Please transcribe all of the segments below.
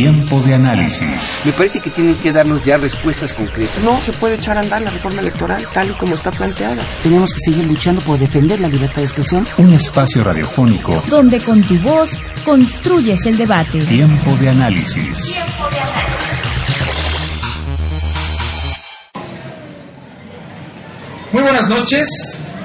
Tiempo de análisis. Me parece que tienen que darnos ya respuestas concretas. No se puede echar a andar la reforma electoral tal y como está planteada. Tenemos que seguir luchando por defender la libertad de expresión. Un espacio radiofónico donde con tu voz construyes el debate. Tiempo de análisis. Tiempo de análisis. Muy buenas noches.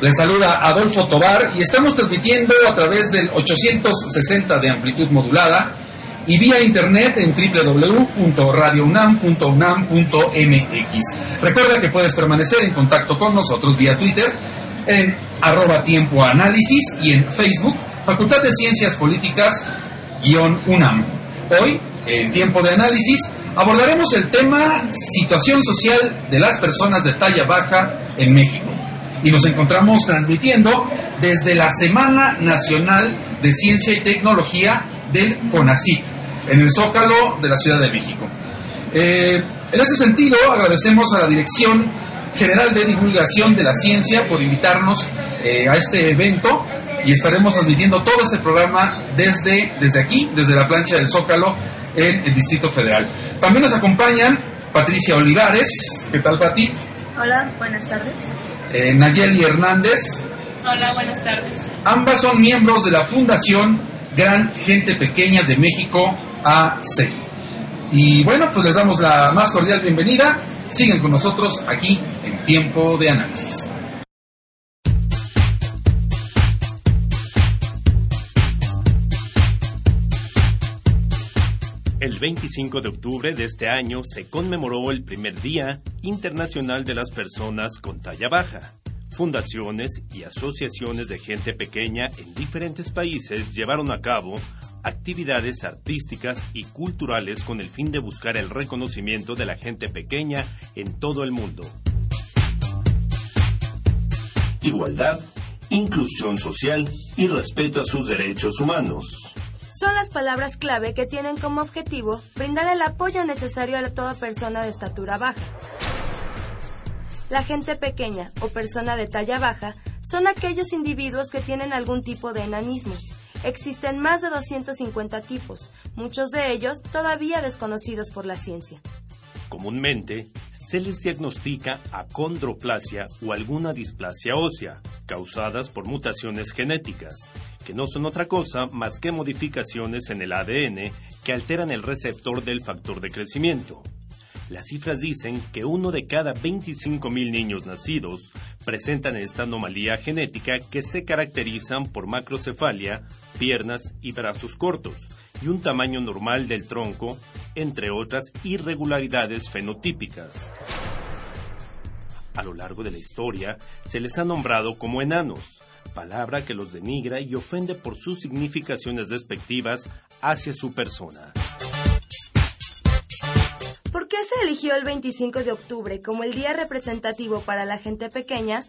Les saluda Adolfo Tobar y estamos transmitiendo a través del 860 de amplitud modulada y vía internet en www.radiounam.unam.mx. Recuerda que puedes permanecer en contacto con nosotros vía Twitter en arroba y en Facebook Facultad de Ciencias Políticas UNAM. Hoy, en tiempo de análisis, abordaremos el tema situación social de las personas de talla baja en México. Y nos encontramos transmitiendo desde la Semana Nacional de Ciencia y Tecnología del CONACIT, en el Zócalo de la Ciudad de México. Eh, en este sentido, agradecemos a la Dirección General de Divulgación de la Ciencia por invitarnos eh, a este evento y estaremos transmitiendo todo este programa desde, desde aquí, desde la plancha del Zócalo en el Distrito Federal. También nos acompañan Patricia Olivares, ¿qué tal Pati? Hola, buenas tardes. Eh, Nayeli Hernández. Hola, buenas tardes. Ambas son miembros de la Fundación Gran Gente Pequeña de México, AC. Y bueno, pues les damos la más cordial bienvenida. Siguen con nosotros aquí en Tiempo de Análisis. El 25 de octubre de este año se conmemoró el primer Día Internacional de las Personas con Talla Baja. Fundaciones y asociaciones de gente pequeña en diferentes países llevaron a cabo actividades artísticas y culturales con el fin de buscar el reconocimiento de la gente pequeña en todo el mundo. Igualdad, inclusión social y respeto a sus derechos humanos son las palabras clave que tienen como objetivo brindar el apoyo necesario a toda persona de estatura baja. La gente pequeña o persona de talla baja son aquellos individuos que tienen algún tipo de enanismo. Existen más de 250 tipos, muchos de ellos todavía desconocidos por la ciencia. Comúnmente se les diagnostica acondroplasia o alguna displasia ósea, causadas por mutaciones genéticas, que no son otra cosa más que modificaciones en el ADN que alteran el receptor del factor de crecimiento. Las cifras dicen que uno de cada 25.000 niños nacidos presentan esta anomalía genética que se caracterizan por macrocefalia, piernas y brazos cortos y un tamaño normal del tronco, entre otras irregularidades fenotípicas. A lo largo de la historia se les ha nombrado como enanos, palabra que los denigra y ofende por sus significaciones despectivas hacia su persona. ¿Por qué se eligió el 25 de octubre como el día representativo para la gente pequeña?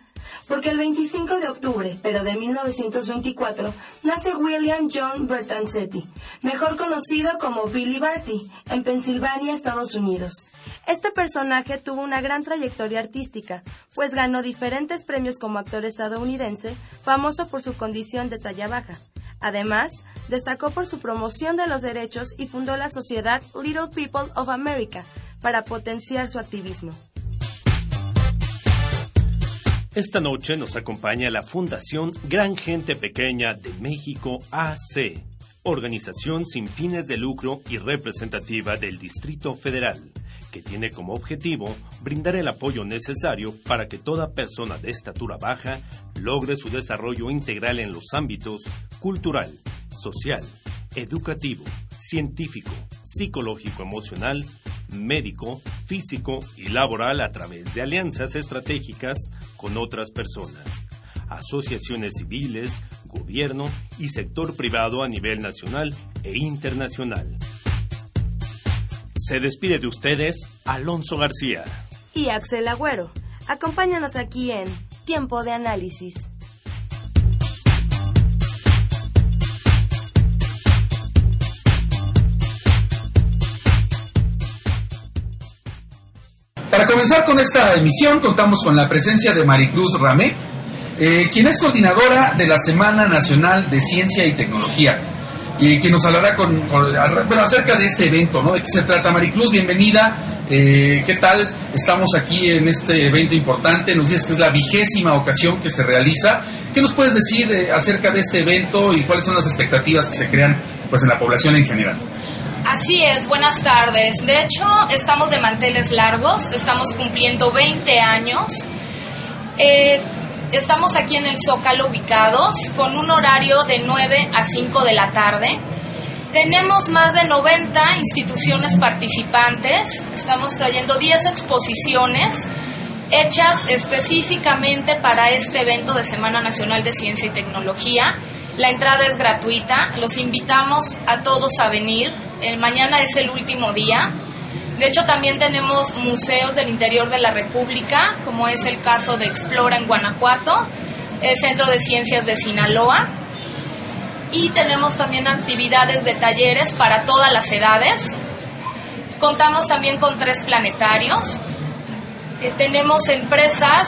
Porque el 25 de octubre, pero de 1924, nace William John Bertancetti, mejor conocido como Billy Barty, en Pensilvania, Estados Unidos. Este personaje tuvo una gran trayectoria artística, pues ganó diferentes premios como actor estadounidense, famoso por su condición de talla baja. Además, destacó por su promoción de los derechos y fundó la sociedad Little People of America para potenciar su activismo. Esta noche nos acompaña la Fundación Gran Gente Pequeña de México AC, organización sin fines de lucro y representativa del Distrito Federal que tiene como objetivo brindar el apoyo necesario para que toda persona de estatura baja logre su desarrollo integral en los ámbitos cultural, social, educativo, científico, psicológico, emocional, médico, físico y laboral a través de alianzas estratégicas con otras personas, asociaciones civiles, gobierno y sector privado a nivel nacional e internacional. Se despide de ustedes Alonso García. Y Axel Agüero. Acompáñanos aquí en Tiempo de Análisis. Para comenzar con esta emisión contamos con la presencia de Maricruz Ramé, eh, quien es coordinadora de la Semana Nacional de Ciencia y Tecnología, y quien nos hablará con, acerca de este evento, ¿no? ¿De qué se trata? Maricruz, bienvenida. Eh, ¿Qué tal? Estamos aquí en este evento importante. Nos dices que es la vigésima ocasión que se realiza. ¿Qué nos puedes decir eh, acerca de este evento y cuáles son las expectativas que se crean pues, en la población en general? Así es, buenas tardes. De hecho, estamos de manteles largos, estamos cumpliendo 20 años. Eh, estamos aquí en el Zócalo ubicados con un horario de 9 a 5 de la tarde. Tenemos más de 90 instituciones participantes, estamos trayendo 10 exposiciones hechas específicamente para este evento de Semana Nacional de Ciencia y Tecnología. La entrada es gratuita, los invitamos a todos a venir. El mañana es el último día. De hecho, también tenemos museos del interior de la República, como es el caso de Explora en Guanajuato, el Centro de Ciencias de Sinaloa, y tenemos también actividades de talleres para todas las edades. Contamos también con tres planetarios. Eh, tenemos empresas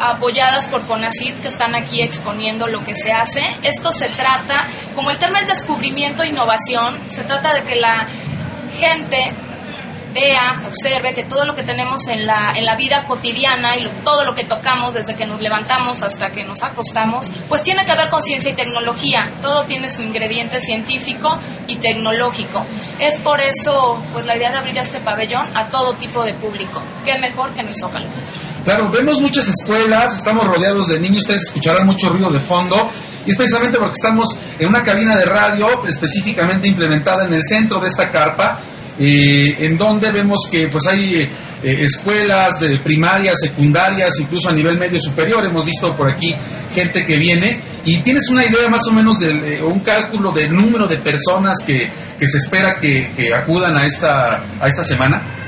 apoyadas por CONACIT que están aquí exponiendo lo que se hace. Esto se trata, como el tema es descubrimiento e innovación, se trata de que la gente vea, observe que todo lo que tenemos en la, en la vida cotidiana y lo- todo lo que tocamos desde que nos levantamos hasta que nos acostamos, pues tiene que ver con ciencia y tecnología. Todo tiene su ingrediente científico y tecnológico. Es por eso pues la idea de abrir este pabellón a todo tipo de público. Qué mejor que en el Zócalo. Claro, vemos muchas escuelas, estamos rodeados de niños, ustedes escucharán mucho ruido de fondo, y es precisamente porque estamos en una cabina de radio específicamente implementada en el centro de esta carpa, eh, en donde vemos que pues hay eh, escuelas de primarias, secundarias, incluso a nivel medio superior, hemos visto por aquí gente que viene, y tienes una idea más o menos de un cálculo del número de personas que, que se espera que, que acudan a esta, a esta semana.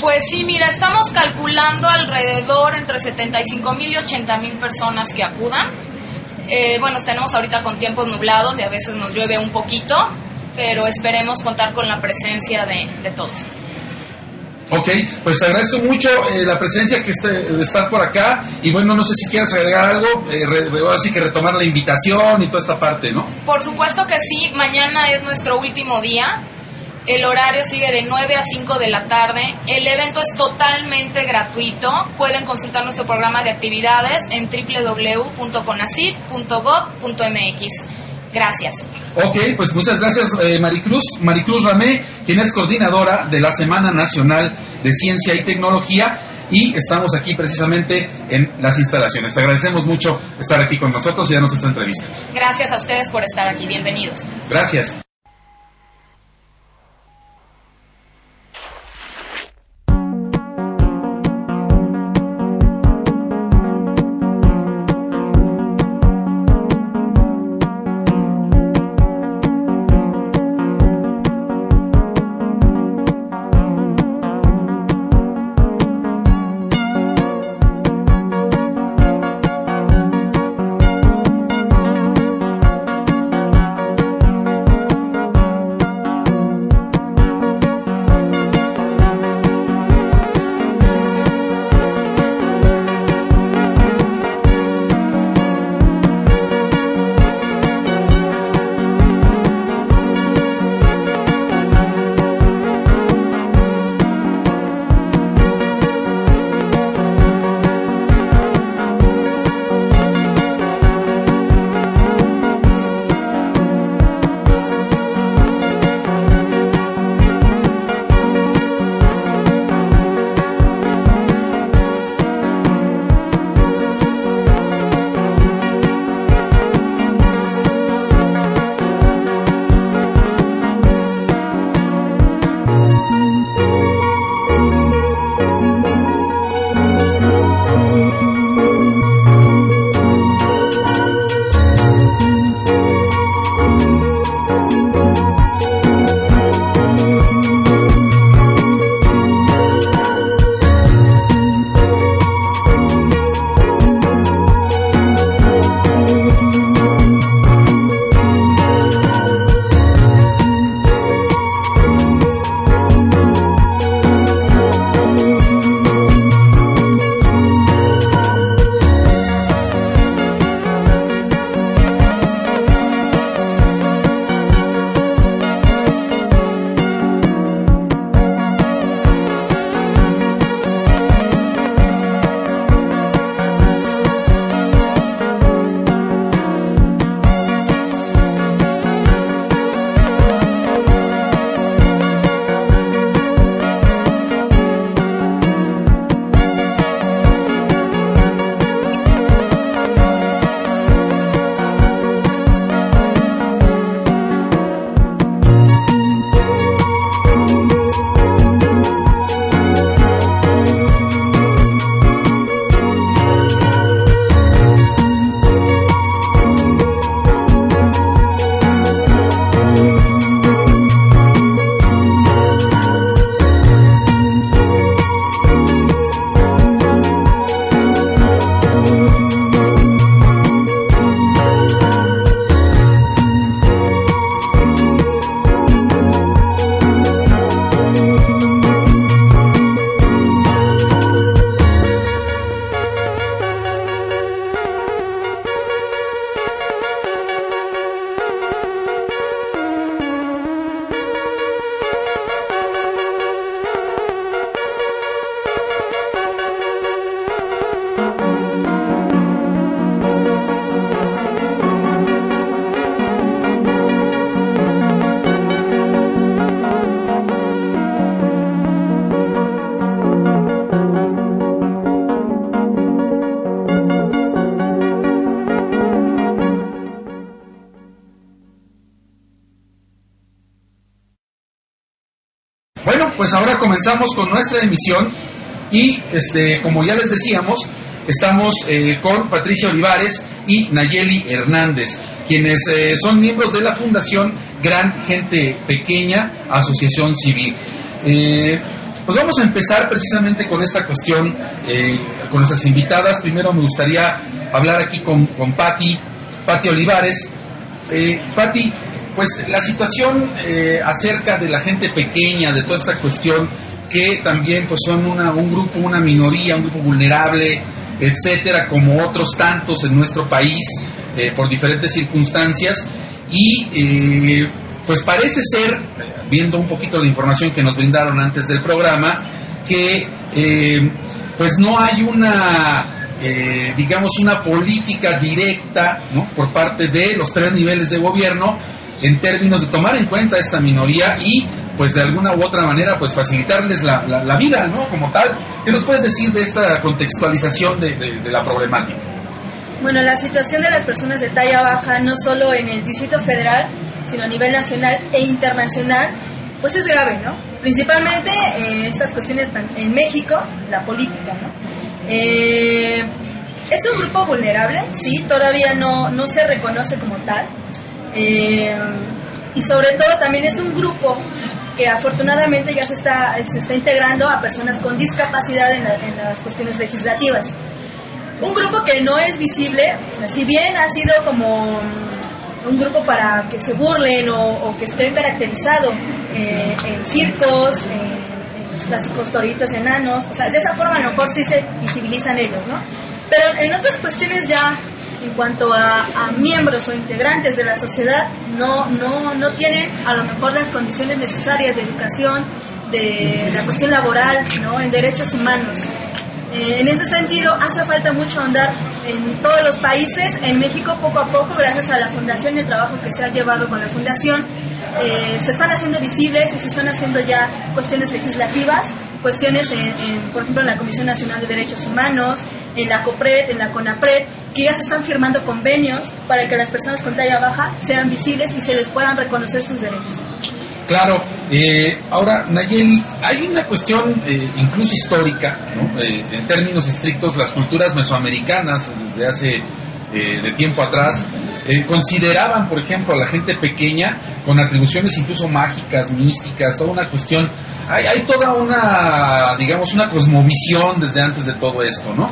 Pues sí, mira, estamos calculando alrededor entre 75 mil y 80 mil personas que acudan. Eh, bueno, tenemos ahorita con tiempos nublados y a veces nos llueve un poquito, pero esperemos contar con la presencia de, de todos. Ok, pues te agradezco mucho eh, la presencia que esté, de estar por acá y bueno, no sé si quieres agregar algo, eh, re- ahora sí que retomar la invitación y toda esta parte, ¿no? Por supuesto que sí, mañana es nuestro último día. El horario sigue de 9 a 5 de la tarde. El evento es totalmente gratuito. Pueden consultar nuestro programa de actividades en www.conacid.gov.mx. Gracias. Ok, pues muchas gracias eh, Maricruz, Maricruz Ramé, quien es coordinadora de la Semana Nacional de Ciencia y Tecnología y estamos aquí precisamente en las instalaciones. Te agradecemos mucho estar aquí con nosotros y darnos esta entrevista. Gracias a ustedes por estar aquí. Bienvenidos. Gracias. Pues ahora comenzamos con nuestra emisión y este, como ya les decíamos, estamos eh, con Patricia Olivares y Nayeli Hernández, quienes eh, son miembros de la Fundación Gran Gente Pequeña Asociación Civil. Eh, pues vamos a empezar precisamente con esta cuestión, con nuestras invitadas. Primero me gustaría hablar aquí con, con Patti, Patti Olivares. Patti, pues la situación acerca de la gente pequeña, de toda esta cuestión que también pues son una, un grupo, una minoría, un grupo vulnerable, etcétera, como otros tantos en nuestro país eh, por diferentes circunstancias. Y eh, pues parece ser, viendo un poquito la información que nos brindaron antes del programa, que eh, pues no hay una digamos una política directa por parte de los tres niveles de gobierno en términos de tomar en cuenta esta minoría y pues de alguna u otra manera pues facilitarles la, la, vida, ¿no? Como tal. ¿Qué nos puedes decir de esta contextualización de, de, la problemática? Bueno, la situación de las personas de talla baja, no solo en el Distrito Federal, sino a nivel nacional e internacional, pues es grave, ¿no? Principalmente eh, estas cuestiones en México, la política, ¿no? Eh, es un grupo vulnerable, sí, todavía no, no se reconoce como tal. Eh, y sobre todo también es un grupo que afortunadamente ya se está, se está integrando a personas con discapacidad en, las cuestiones legislativas. Un grupo que no es visible, si bien ha sido como un grupo para que se burlen o, que esté caracterizado eh, en circos, en, los clásicos toritos enanos, o sea, de esa forma a lo mejor sí se visibilizan ellos, ¿no? Pero en otras cuestiones ya en cuanto a, miembros o integrantes de la sociedad no, no, no tienen a lo mejor las condiciones necesarias de educación, de la cuestión laboral, ¿no? en derechos humanos. Eh, en ese sentido, hace falta mucho andar en todos los países. En México, poco a poco, gracias a la fundación y el trabajo que se ha llevado con la fundación, eh, se están haciendo visibles y se están haciendo ya cuestiones legislativas, cuestiones, en, por ejemplo, en la Comisión Nacional de Derechos Humanos, en la COPRED, en la CONAPRED, que ya se están firmando convenios para que las personas con talla baja sean visibles y se les puedan reconocer sus derechos. Claro, eh, ahora Nayeli, hay una cuestión eh, incluso histórica, ¿no? Eh, en términos estrictos, las culturas mesoamericanas de hace de tiempo atrás consideraban, por ejemplo, a la gente pequeña con atribuciones incluso mágicas, místicas, toda una cuestión, hay, hay toda una, digamos, una cosmovisión desde antes de todo esto, ¿no?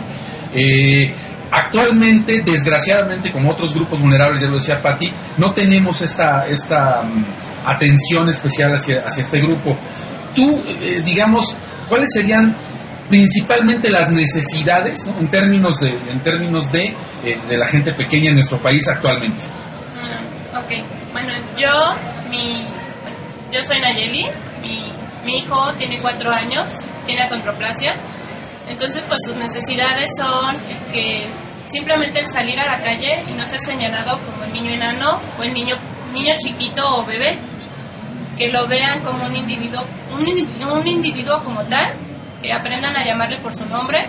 Actualmente, desgraciadamente, como otros grupos vulnerables, ya lo decía Patti, no tenemos esta, esta mm, atención especial hacia, hacia este grupo. Tú, eh, digamos, ¿cuáles serían principalmente las necesidades en términos de, en términos de, eh, de la gente pequeña en nuestro país actualmente? Mm, bueno, yo, mi, yo soy Nayeli, mi, mi hijo tiene cuatro años, tiene acondroplasia entonces, pues sus necesidades son que simplemente el salir a la calle y no ser señalado como el niño enano o el niño, niño chiquito o bebé, que lo vean como un individuo, un, un individuo como tal, que aprendan a llamarle por su nombre,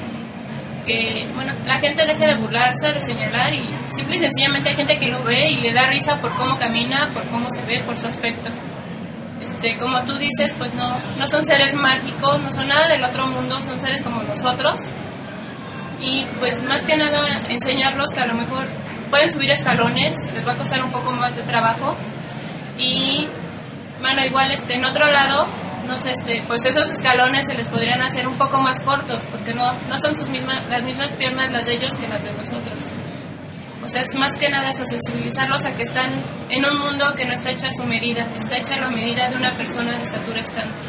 que bueno, la gente deje de burlarse, de señalar y simple y sencillamente hay gente que lo ve y le da risa por cómo camina, por cómo se ve, por su aspecto. Este, como tú dices, pues no, no son seres mágicos, no son nada del otro mundo, son seres como nosotros. Y pues más que nada enseñarlos que a lo mejor pueden subir escalones, les va a costar un poco más de trabajo. Y bueno, igual este, en otro lado, no sé, este, pues esos escalones se les podrían hacer un poco más cortos, porque no, no son sus mismas, las mismas piernas las de ellos que las de nosotros. O sea, es más que nada eso, sensibilizarlos a que están en un mundo que no está hecho a su medida, está hecha a la medida de una persona de estatura estándar.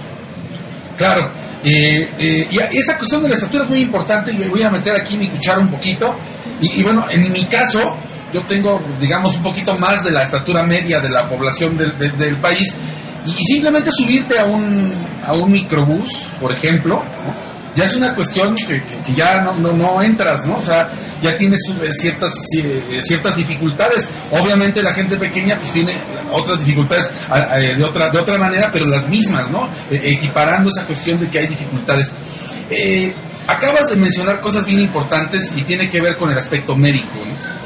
Claro, eh, y esa cuestión de la estatura es muy importante y voy a meter aquí mi cuchara un poquito. Y, bueno, en mi caso, yo tengo, digamos, un poquito más de la estatura media de la población del, del, país. Y, simplemente subirte a un, a un microbús, por ejemplo, ya es una cuestión que, ya no, no, no, entras, ¿no? O sea, ya tienes eh, ciertas, eh, ciertas dificultades. Obviamente la gente pequeña pues tiene otras dificultades de, otra, de otra manera, pero las mismas, ¿no? E, equiparando esa cuestión de que hay dificultades. Eh, acabas de mencionar cosas bien importantes y tiene que ver con el aspecto médico, ¿no?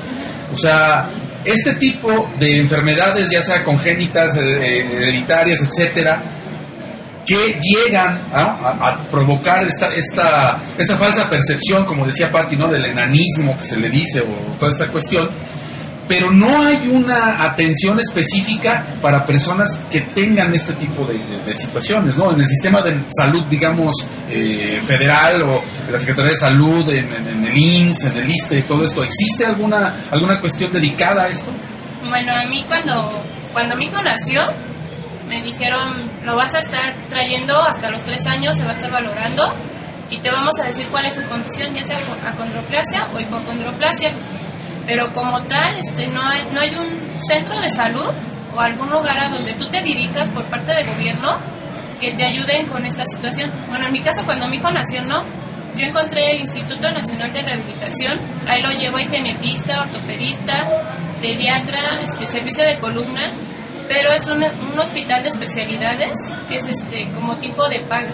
O sea, este tipo de enfermedades, ya sea congénitas, hereditarias, etcétera, que llegan a, provocar esta, esta, esta falsa percepción, como decía Patti, ¿no? del enanismo que se le dice o toda esta cuestión, pero no hay una atención específica para personas que tengan este tipo de, situaciones, ¿no? En el sistema de salud, digamos, eh, federal o en la Secretaría de Salud, en, el INSS, en el ISTE, todo esto, ¿existe alguna, alguna cuestión dedicada a esto? Bueno, a mí cuando, cuando mi hijo nació, me dijeron, lo vas a estar trayendo hasta los tres años, se va a estar valorando y te vamos a decir cuál es su condición, ya sea acondroplasia o hipocondroplasia pero como tal este no hay no hay un centro de salud o algún lugar a donde tú te dirijas por parte del gobierno que te ayuden con esta situación. Bueno, en mi caso cuando mi hijo nació no, yo encontré el Instituto Nacional de Rehabilitación, ahí lo llevo a genetista, ortopedista, pediatra, este servicio de columna, pero es un, un hospital de especialidades que es este como tipo de paga.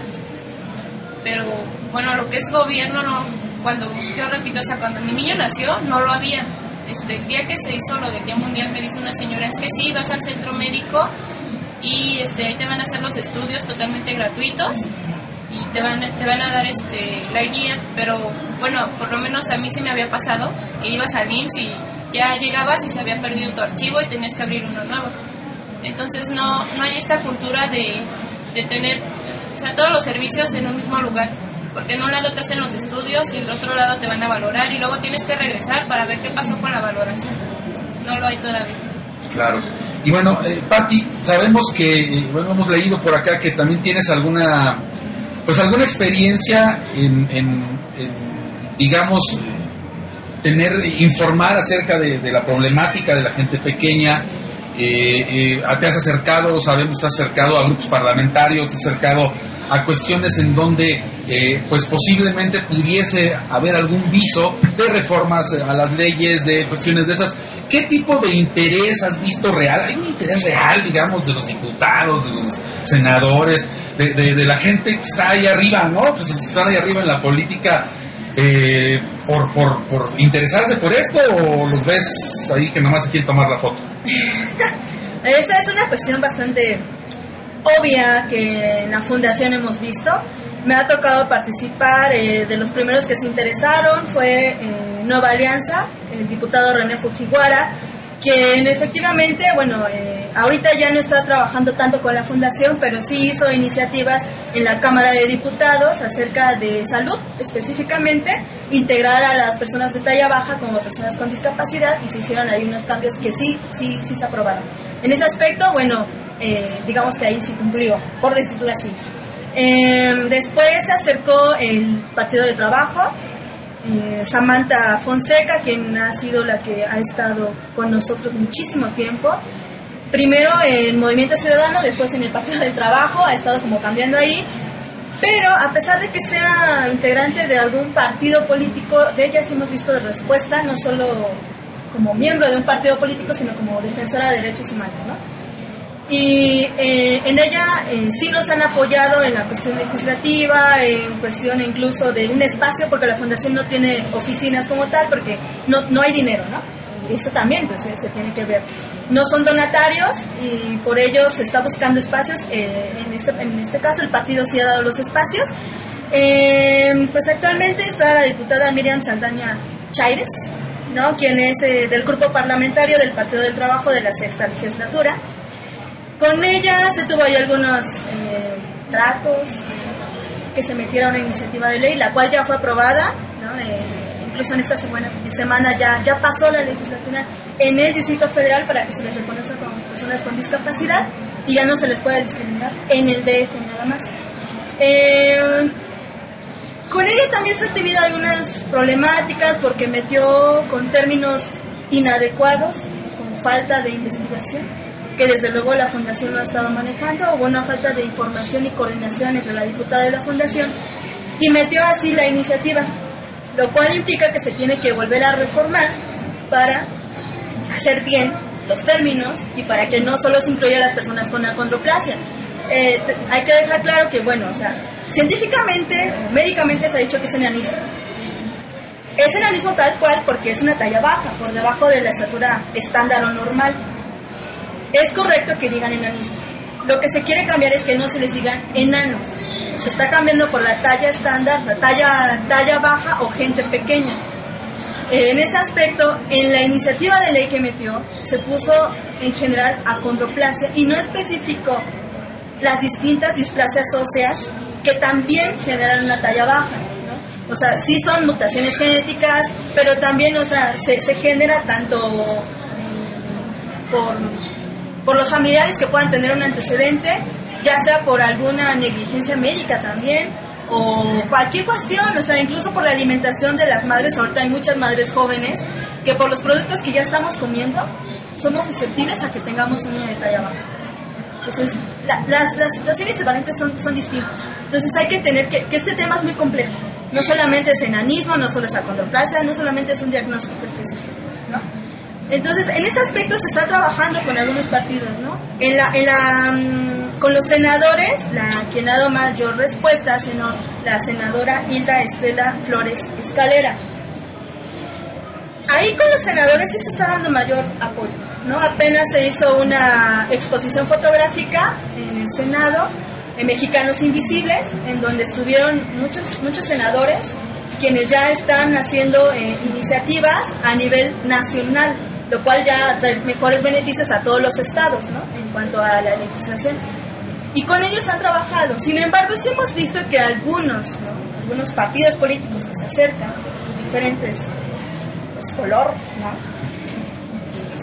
Pero bueno, lo que es gobierno no, cuando yo repito, o sea, cuando mi niño nació no lo había este, el día que se hizo lo del Día Mundial me dice una señora, es que sí, vas al centro médico y este, ahí te van a hacer los estudios totalmente gratuitos y te van, te van a dar este, la guía, pero bueno, por lo menos a mí sí me había pasado que ibas al IMSS y ya llegabas y se había perdido tu archivo y tenías que abrir uno nuevo. Entonces no, no hay esta cultura de, de tener o sea, todos los servicios en un mismo lugar porque en un lado te hacen los estudios y en el otro lado te van a valorar y luego tienes que regresar para ver qué pasó con la valoración. No lo hay todavía. Claro. Y bueno, eh, Patti, sabemos que, eh, bueno, hemos leído por acá que también tienes alguna, pues alguna experiencia en, en, digamos, tener, informar acerca de, la problemática de la gente pequeña. Eh, te has acercado, sabemos, te has acercado a grupos parlamentarios, te has acercado a cuestiones en donde eh, pues posiblemente pudiese haber algún viso de reformas a las leyes, de cuestiones de esas. ¿Qué tipo de interés has visto real? ¿Hay un interés real, digamos, de los diputados, de los senadores, de, la gente que está ahí arriba, ¿no? Pues están ahí arriba en la política. Eh, por, por, por interesarse por esto o los ves ahí que nomás se quieren tomar la foto? Esa es una cuestión bastante obvia que en la fundación hemos visto. Me ha tocado participar, eh, de los primeros que se interesaron fue eh, Nueva Alianza, el diputado René Fujiwara, quien efectivamente, bueno, eh, ahorita ya no está trabajando tanto con la fundación, pero sí hizo iniciativas en la Cámara de Diputados acerca de salud específicamente, integrar a las personas de talla baja como personas con discapacidad y se hicieron ahí unos cambios que sí, sí, sí se aprobaron. En ese aspecto, bueno, eh, digamos que ahí sí cumplió, por decirlo así. Em, después se acercó el Partido de Trabajo, eh, Samantha Fonseca, quien ha sido la que ha estado con nosotros muchísimo tiempo. Primero en Movimiento Ciudadano, después en el Partido de Trabajo, ha estado como cambiando ahí. Pero a pesar de que sea integrante de algún partido político, de ella sí hemos visto de respuesta, no solo como miembro de un partido político, sino como defensora de derechos humanos, ¿no? Y eh, en ella eh, sí nos han apoyado en la cuestión legislativa, en cuestión incluso de un espacio, porque la fundación no tiene oficinas como tal, porque no, no hay dinero, ¿no? Eso también pues, se, tiene que ver. No son donatarios y por ello se está buscando espacios. Eh, en, este, en este caso el partido sí ha dado los espacios. pues actualmente está la diputada Miriam Saldaña Chaires, ¿no? quien es del grupo parlamentario del Partido del Trabajo de la sexta legislatura. Con ella se tuvo ahí algunos eh, tratos que se metieron a una iniciativa de ley, la cual ya fue aprobada, eh, incluso en esta semana, semana ya, ya pasó la legislatura en el Distrito Federal para que se les reconozca como personas con discapacidad y ya no se les pueda discriminar en el DF nada más. Eh, con ella también se han tenido algunas problemáticas porque metió con términos inadecuados, con falta de investigación que desde luego la fundación no ha estado manejando, hubo una falta de información y coordinación entre la diputada y la fundación y metió así la iniciativa, lo cual implica que se tiene que volver a reformar para hacer bien los términos y para que no solo se incluya a las personas con acondroplasia. Eh, hay que dejar claro que, bueno, o sea, científicamente, médicamente se ha dicho que es enanismo. Es enanismo tal cual porque es una talla baja, por debajo de la estatura estándar o normal es correcto que digan enanismo. lo que se quiere cambiar es que no se les digan enanos. Se está cambiando por la talla estándar, la talla, talla baja o gente pequeña. En ese aspecto, en la iniciativa de ley que metió, se puso en general acondroplasia y no especificó las distintas displasias óseas que también generan una talla baja. O sea, sí son mutaciones genéticas, pero también, o sea, se, se genera tanto por, por los familiares que puedan tener un antecedente, ya sea por alguna negligencia médica también, o cualquier cuestión, o sea, incluso por la alimentación de las madres, ahorita hay muchas madres jóvenes que por los productos que ya estamos comiendo somos susceptibles a que tengamos un niño de talla. Entonces, la, las, las situaciones equivalentes son, son distintas. Entonces, hay que tener que, que este tema es muy complejo. No solamente es enanismo, no solo es acondroplasia, no solamente es un diagnóstico específico, ¿no? Entonces, en ese aspecto se está trabajando con algunos partidos, ¿no? En la, en la, mm, con los senadores, la ha dado mayor respuesta, sino la senadora Hilda Estela Flores Escalera. Ahí con los senadores sí se está dando mayor apoyo, ¿no? Apenas se hizo una exposición fotográfica en el Senado, en Mexicanos Invisibles, en donde estuvieron muchos, muchos senadores, quienes ya están haciendo eh, iniciativas a nivel nacional, lo cual ya trae mejores beneficios a todos los estados, ¿no? En cuanto a la legislación. Y con ellos han trabajado. Sin embargo, sí hemos visto que algunos, ¿no? algunos partidos políticos que se acercan, diferentes pues, color, ¿no?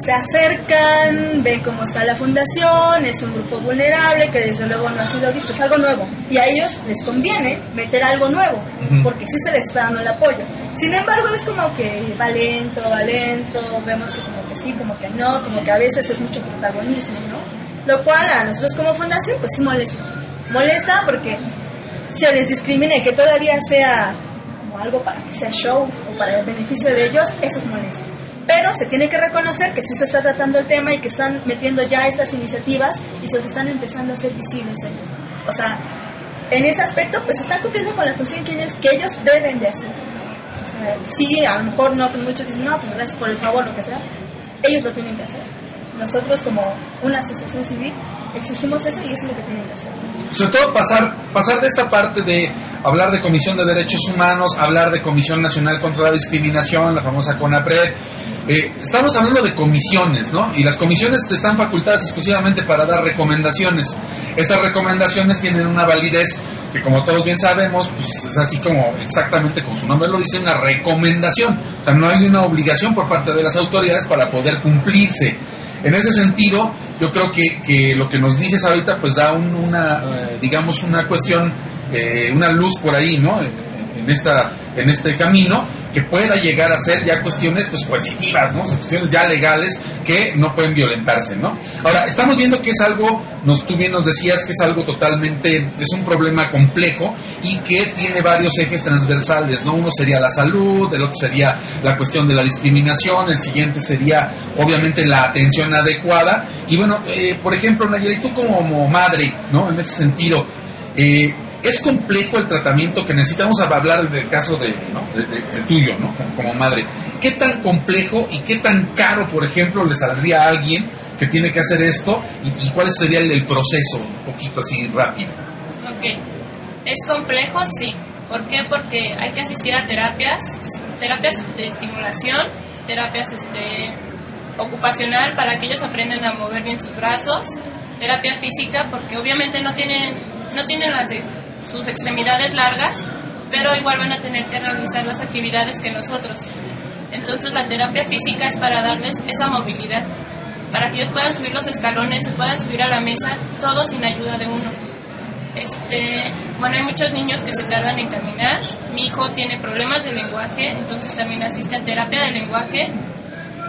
Se acercan, ven cómo está la fundación, es un grupo vulnerable que desde luego no ha sido visto, es algo nuevo. Y a ellos les conviene meter algo nuevo, porque sí se les está dando el apoyo. Sin embargo, es como que va lento, va lento, vemos que como que sí, como que no, como que a veces es mucho protagonismo, ¿no? Lo cual a nosotros como fundación pues sí molesta. Molesta porque se les discrimina y que todavía sea como algo para que sea show o para el beneficio de ellos, eso es molesto. Pero se tiene que reconocer que sí se está tratando el tema y que están metiendo ya estas iniciativas y se están empezando a hacer visibles ellos. O sea, en ese aspecto pues están cumpliendo con la función que ellos, que ellos deben de hacer. O sea, sí, a lo mejor no, pues muchos dicen, no, pues gracias por el favor, lo que sea. Ellos lo tienen que hacer. Nosotros como una asociación civil exigimos eso y eso es lo que tienen que hacer. Sobre todo pasar, pasar de esta parte de hablar de Comisión de Derechos Humanos, hablar de Comisión Nacional contra la Discriminación, la famosa CONAPRED. Eh, estamos hablando de comisiones, ¿no? Y las comisiones están facultadas exclusivamente para dar recomendaciones. Esas recomendaciones tienen una validez que como todos bien sabemos, pues es así como exactamente como su nombre lo dice, una recomendación. O sea, no hay una obligación por parte de las autoridades para poder cumplirse. En ese sentido, yo creo que, que lo que nos dices ahorita, pues da un, una, eh, digamos, una cuestión, eh, una luz por ahí, ¿no? En, esta, en este camino, que pueda llegar a ser ya cuestiones, pues, coercitivas, ¿no? O cuestiones ya legales que no pueden violentarse, ¿no? Ahora, estamos viendo que es algo, nos, tú bien nos decías que es algo totalmente, es un problema complejo y que tiene varios ejes transversales, ¿no? Uno sería la salud, el otro sería la cuestión de la discriminación, el siguiente sería, obviamente, la atención adecuada. Y bueno, eh, por ejemplo, Nayeli, tú como madre, ¿no? En ese sentido, eh, es complejo el tratamiento que necesitamos hablar del caso de, ¿no? de, de, del tuyo, ¿no? Como, madre. ¿Qué tan complejo y qué tan caro, por ejemplo, le saldría a alguien que tiene que hacer esto y, y cuál sería el, el, proceso, un poquito así rápido? Ok, es complejo, sí. ¿Por qué? Porque hay que asistir a terapias, terapias de estimulación, terapias este, ocupacional para que ellos aprendan a mover bien sus brazos, terapia física porque obviamente no tienen, no tienen las de sus extremidades largas, pero igual van a tener que realizar las actividades que nosotros. Entonces la terapia física es para darles esa movilidad, para que ellos puedan subir los escalones, puedan subir a la mesa, todo sin ayuda de uno. Este, bueno, hay muchos niños que se tardan en caminar. Mi hijo tiene problemas de lenguaje, entonces también asiste a terapia de lenguaje.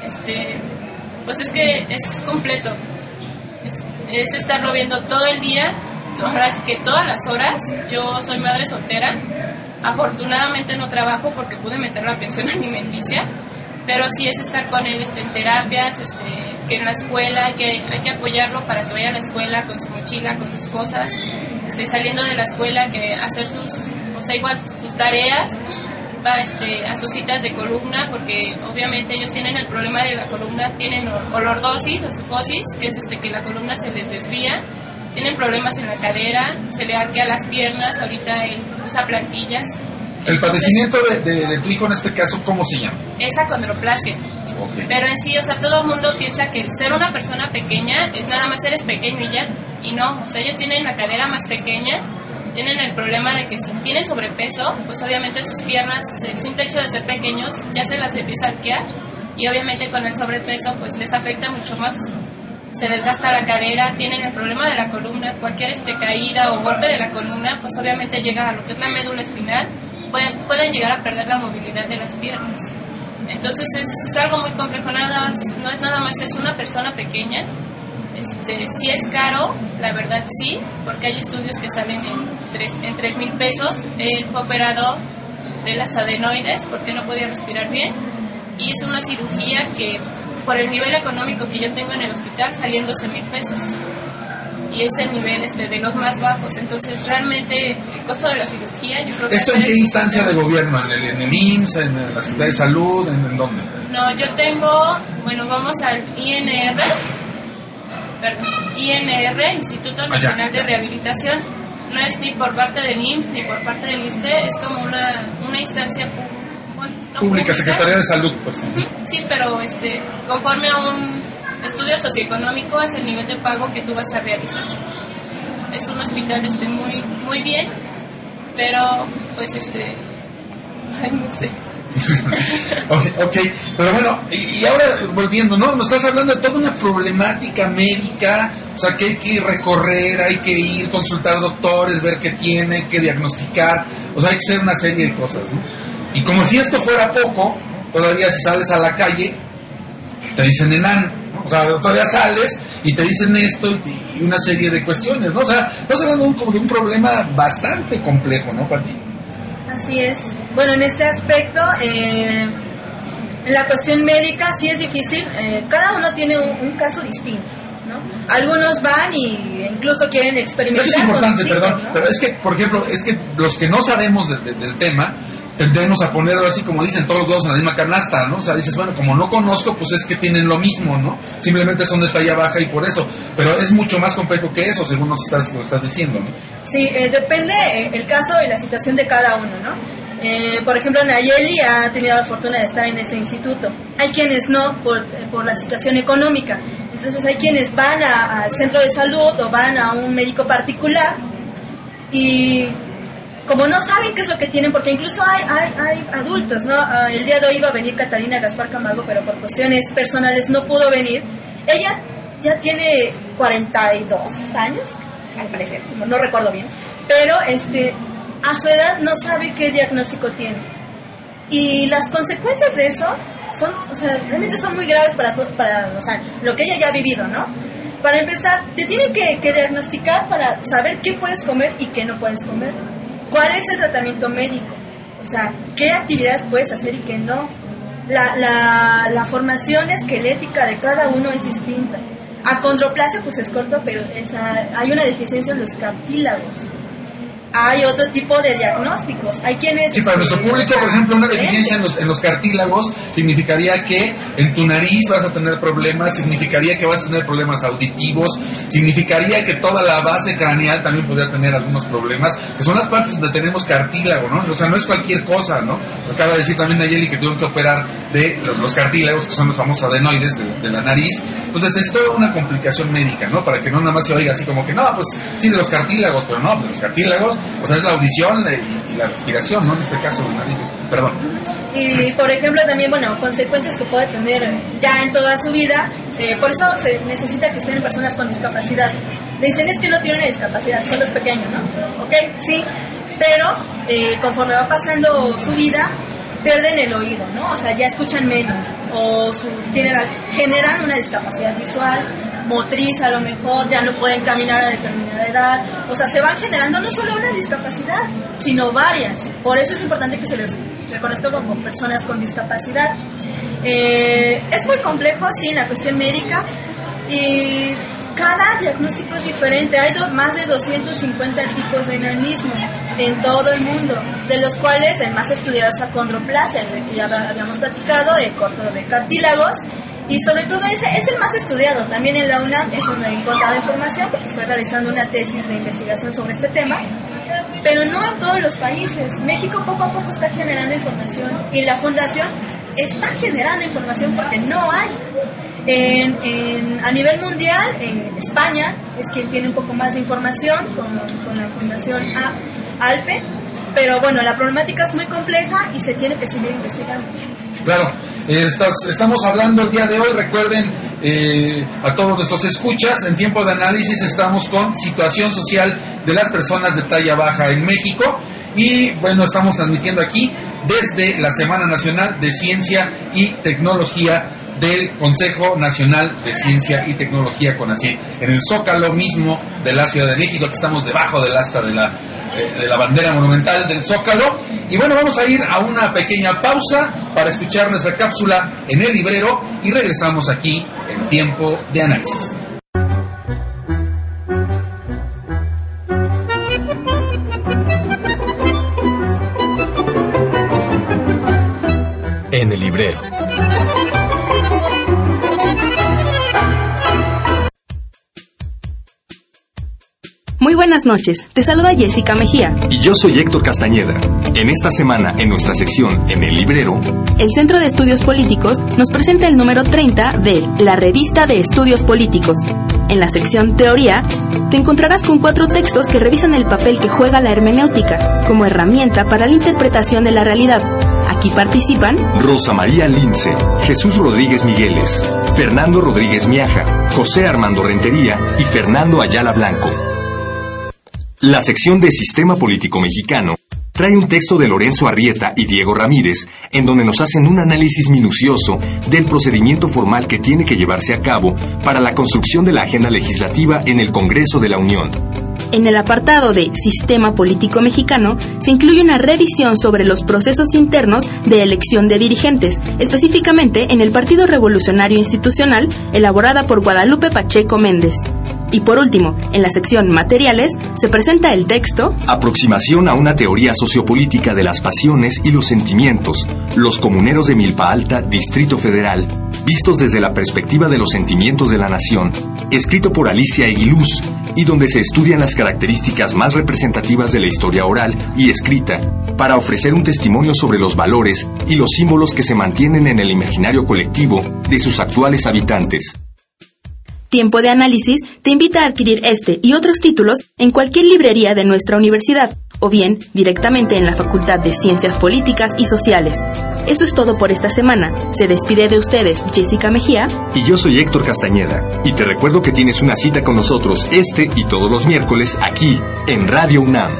Este, pues es que es completo. Es, es estarlo viendo todo el día ahora es que todas las horas, yo soy madre soltera, afortunadamente no trabajo porque pude meter la pensión alimenticia, pero sí es estar con él este, en terapias, este, que en la escuela, que hay que apoyarlo para que vaya a la escuela con su mochila, con sus cosas, estoy saliendo de la escuela, que hacer sus, o sea, igual sus tareas, va este, a sus citas de columna, porque obviamente ellos tienen el problema de la columna, tienen olordosis o sufosis, que es este, que la columna se les desvía, tienen problemas en la cadera, se le arquea las piernas, ahorita él usa plantillas. El padecimiento de, de, de, tu hijo en este caso, ¿cómo se llama? Es acondroplasia. Okay. Pero en sí, o sea, todo el mundo piensa que ser una persona pequeña es nada más eres pequeño y ya. Y no, o sea, ellos tienen la cadera más pequeña, tienen el problema de que si tienen sobrepeso, pues obviamente sus piernas, el simple hecho de ser pequeños, ya se las empieza a arquear. Y obviamente con el sobrepeso, pues les afecta mucho más se desgasta la cadera, tienen el problema de la columna, cualquier este caída o golpe de la columna, pues obviamente llega a lo que es la médula espinal, pueden, pueden llegar a perder la movilidad de las piernas. Entonces es algo muy complejo, nada, no es nada más, es una persona pequeña. Este, sí es caro, la verdad sí, porque hay estudios que salen en 3 en tres mil pesos. Él fue operado de las adenoides porque no podía respirar bien y es una cirugía que por el nivel económico que yo tengo en el hospital salían 12 mil pesos y es el nivel este, de los más bajos entonces realmente el costo de la cirugía yo creo que ¿Esto en qué instancia de gobierno? ¿En el, en el IMSS? ¿En la Secretaría de Salud? ¿En, en dónde? no yo tengo bueno vamos al INR perdón INR Instituto Nacional de Rehabilitación no es ni por parte del IMSS ni por parte del ISTE es como una, una instancia pública pública, Secretaría de Salud, pues. Sí, pero este, conforme a un estudio socioeconómico es el nivel de pago que tú vas a realizar. Es un hospital este muy muy bien, pero pues este ay, no sé. okay, ok, pero bueno, y, ahora volviendo, ¿no? Nos estás hablando de toda una problemática médica, o sea, que hay que recorrer, hay que ir, consultar doctores, ver qué tiene, qué diagnosticar, o sea, hay que hacer una serie de cosas, ¿no? Y como si esto fuera poco, todavía si sales a la calle, te dicen enano. O sea, todavía sales y te dicen esto y, una serie de cuestiones, ¿no? O sea, estás hablando de un, como de un problema bastante complejo, ¿no, Pati? Así es. Bueno, en este aspecto, eh, en la cuestión médica sí es difícil. Eh, cada uno tiene un, un caso distinto. ¿no? Algunos van y incluso quieren experimentar. Eso es importante, con perdón, pero es que, por ejemplo, es que los que no sabemos de, de, del tema, tendemos a ponerlo así como dicen todos los huevos en la misma canasta, ¿no? O sea, dices, bueno, como no conozco, pues es que tienen lo mismo, ¿no? Simplemente son de talla baja y por eso. Pero es mucho más complejo que eso, según nos estás, lo estás diciendo, ¿no? Sí, eh, depende eh, el caso y la situación de cada uno, ¿no? Eh, por ejemplo, Nayeli ha tenido la fortuna de estar en ese instituto. Hay quienes no por, eh, por la situación económica. Entonces hay quienes van al centro de salud o van a un médico particular y como no saben qué es lo que tienen, porque incluso hay, hay, hay adultos, ¿no? Ah, el día de hoy iba a venir Catalina Gaspar Camargo, pero por cuestiones personales no pudo venir. Ella ya tiene 42 años, al parecer, no, no recuerdo bien, pero este, a su edad no sabe qué diagnóstico tiene. Y las consecuencias de eso son, o sea, realmente son muy graves para, para o sea, lo que ella ya ha vivido, ¿no? Para empezar, te tienen que, que diagnosticar para saber qué puedes comer y qué no puedes comer. ¿Cuál es el tratamiento médico? O sea, qué actividades puedes hacer y qué no. La, la, la formación esquelética de cada uno es distinta. Acondroplasia pues es corto, pero esa- hay una deficiencia en los cartílagos. Hay otro tipo de diagnósticos. Hay quienes... Sí, para nuestro público, por ejemplo, una deficiencia en los, en los cartílagos significaría que en tu nariz vas a tener problemas, significaría que vas a tener problemas auditivos, significaría que toda la base craneal también podría tener algunos problemas, que son las partes donde tenemos cartílago, ¿no? O sea, no es cualquier cosa, ¿no? Acaba de decir también Nayeli que tuvieron que operar de los, los cartílagos, que son los famosos adenoides de, de la nariz. Entonces, es toda una complicación médica, ¿no? Para que no nada más se oiga así como que, no, pues sí, de los cartílagos, pero no, de los cartílagos, o sea, es la audición y, la respiración, ¿no? En este caso. Perdón. Y por ejemplo también, bueno, consecuencias que puede tener ya en toda su vida, eh, por eso se necesita que estén personas con discapacidad. Dicen es que no tienen discapacidad, solo es pequeño, ¿no? Ok, sí, pero eh, conforme va pasando su vida, pierden el oído, ¿no? O sea, ya escuchan menos, o su, tienen, generan una discapacidad visual, motriz a lo mejor, ya no pueden caminar a determinada edad, o sea, se van generando no solo una discapacidad, sino varias. Por eso es importante que se les reconozca como personas con discapacidad. Eh, es muy complejo, sí, la cuestión médica, y cada diagnóstico es diferente. Hay más de 250 tipos de enanismo en todo el mundo, de los cuales el más estudiado es acondroplasia, el que ya hab- habíamos platicado, el corto de cartílagos, y sobre todo ese es el más estudiado. También en la UNAM es una encontrada información porque estoy realizando una tesis de investigación sobre este tema, pero no en todos los países. México poco a poco está generando información y la fundación está generando información porque no hay. En, a nivel mundial, en España es quien tiene un poco más de información con, con la Fundación ALPE, pero bueno, la problemática es muy compleja y se tiene que seguir investigando. Claro, estamos hablando el día de hoy, recuerden eh, a todos nuestros escuchas, en tiempo de análisis estamos con situación social de las personas de talla baja en México y bueno, estamos transmitiendo aquí desde la Semana Nacional de Ciencia y Tecnología del Consejo Nacional de Ciencia y Tecnología CONACYT, en el Zócalo mismo de la Ciudad de México, aquí estamos debajo del asta de la eh, de la bandera monumental del Zócalo. Y bueno, vamos a ir a una pequeña pausa para escuchar nuestra cápsula en el librero y regresamos aquí en tiempo de análisis. En el librero. Muy buenas noches, te saluda Jessica Mejía. Y yo soy Héctor Castañeda. En esta semana, en nuestra sección En el Librero, el Centro de Estudios Políticos nos presenta el número 30 de la Revista de Estudios Políticos. En la sección Teoría, te encontrarás con cuatro textos que revisan el papel que juega la hermenéutica como herramienta para la interpretación de la realidad. Aquí participan Rosa María Lince, Jesús Rodríguez Migueles, Fernando Rodríguez Miaja, José Armando Rentería y Fernando Ayala Blanco. La sección de Sistema Político Mexicano trae un texto de Lorenzo Arrieta y Diego Ramírez en donde nos hacen un análisis minucioso del procedimiento formal que tiene que llevarse a cabo para la construcción de la agenda legislativa en el Congreso de la Unión. En el apartado de Sistema Político Mexicano se incluye una revisión sobre los procesos internos de elección de dirigentes, específicamente en el Partido Revolucionario Institucional, elaborada por Guadalupe Pacheco Méndez. Y por último, en la sección Materiales, se presenta el texto Aproximación a una teoría sociopolítica de las pasiones y los sentimientos, los comuneros de Milpa Alta, Distrito Federal, vistos desde la perspectiva de los sentimientos de la nación, escrito por Alicia Eguiluz, y donde se estudian las características más representativas de la historia oral y escrita, para ofrecer un testimonio sobre los valores y los símbolos que se mantienen en el imaginario colectivo de sus actuales habitantes. Tiempo de Análisis te invita a adquirir este y otros títulos en cualquier librería de nuestra universidad o bien directamente en la Facultad de Ciencias Políticas y Sociales. Eso es todo por esta semana. Se despide de ustedes Jessica Mejía. Y yo soy Héctor Castañeda. Y te recuerdo que tienes una cita con nosotros este y todos los miércoles aquí en Radio UNAM.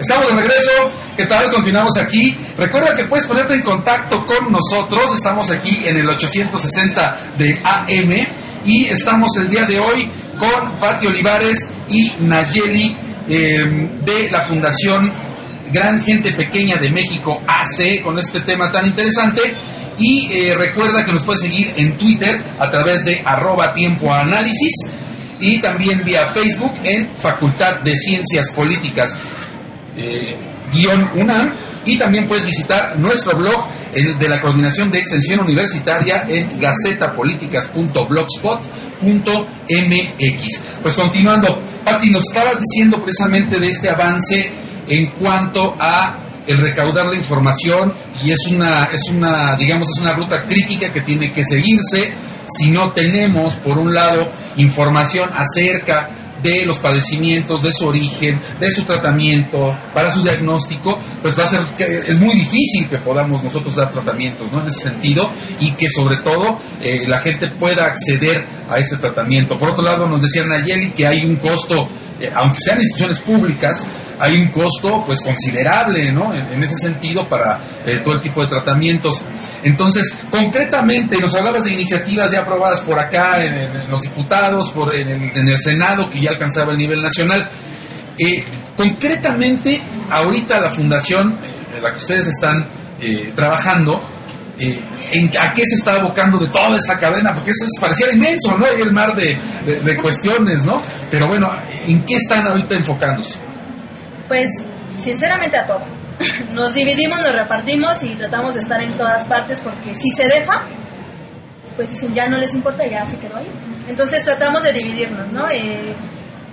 Estamos de regreso. ¿Qué tal? Continuamos aquí. Recuerda que puedes ponerte en contacto con nosotros. Estamos aquí en el 860 de AM y estamos el día de hoy con Pati Olivares y Nayeli em, de la Fundación Gran Gente Pequeña de México AC con este tema tan interesante. Y eh, recuerda que nos puedes seguir en Twitter a través de arroba tiempo y también vía Facebook en Facultad de Ciencias Políticas eh, UNAM y también puedes visitar nuestro blog de la Coordinación de Extensión Universitaria en gacetapolíticas.blogspot.mx. Pues continuando, Pati, nos estabas diciendo precisamente de este avance en cuanto a el recaudar la información y es una es una digamos es una ruta crítica que tiene que seguirse si no tenemos por un lado información acerca de los padecimientos, de su origen, de su tratamiento, para su diagnóstico, pues va a ser, es muy difícil que podamos nosotros dar tratamientos, ¿no? En ese sentido, y que sobre todo eh, la gente pueda acceder a este tratamiento. Por otro lado, nos decía Nayeli que hay un costo, eh, aunque sean instituciones públicas, hay un costo pues considerable, ¿no? En, ese sentido para eh, todo el tipo de tratamientos. Entonces, concretamente, nos hablabas de iniciativas ya aprobadas por acá, en, los diputados, por, en el, Senado, que ya alcanzaba el nivel nacional. Eh, concretamente, ahorita la fundación en la que ustedes están eh, trabajando, en, ¿a qué se está abocando de toda esta cadena? Porque eso es, parecía inmenso, ¿no? Hay el mar de cuestiones, ¿no? Pero bueno, ¿en qué están ahorita enfocándose? Pues, sinceramente a todo. nos dividimos, nos repartimos y tratamos de estar en todas partes porque si se deja, pues dicen ya no les importa, ya se quedó ahí. Entonces tratamos de dividirnos, ¿no? Eh,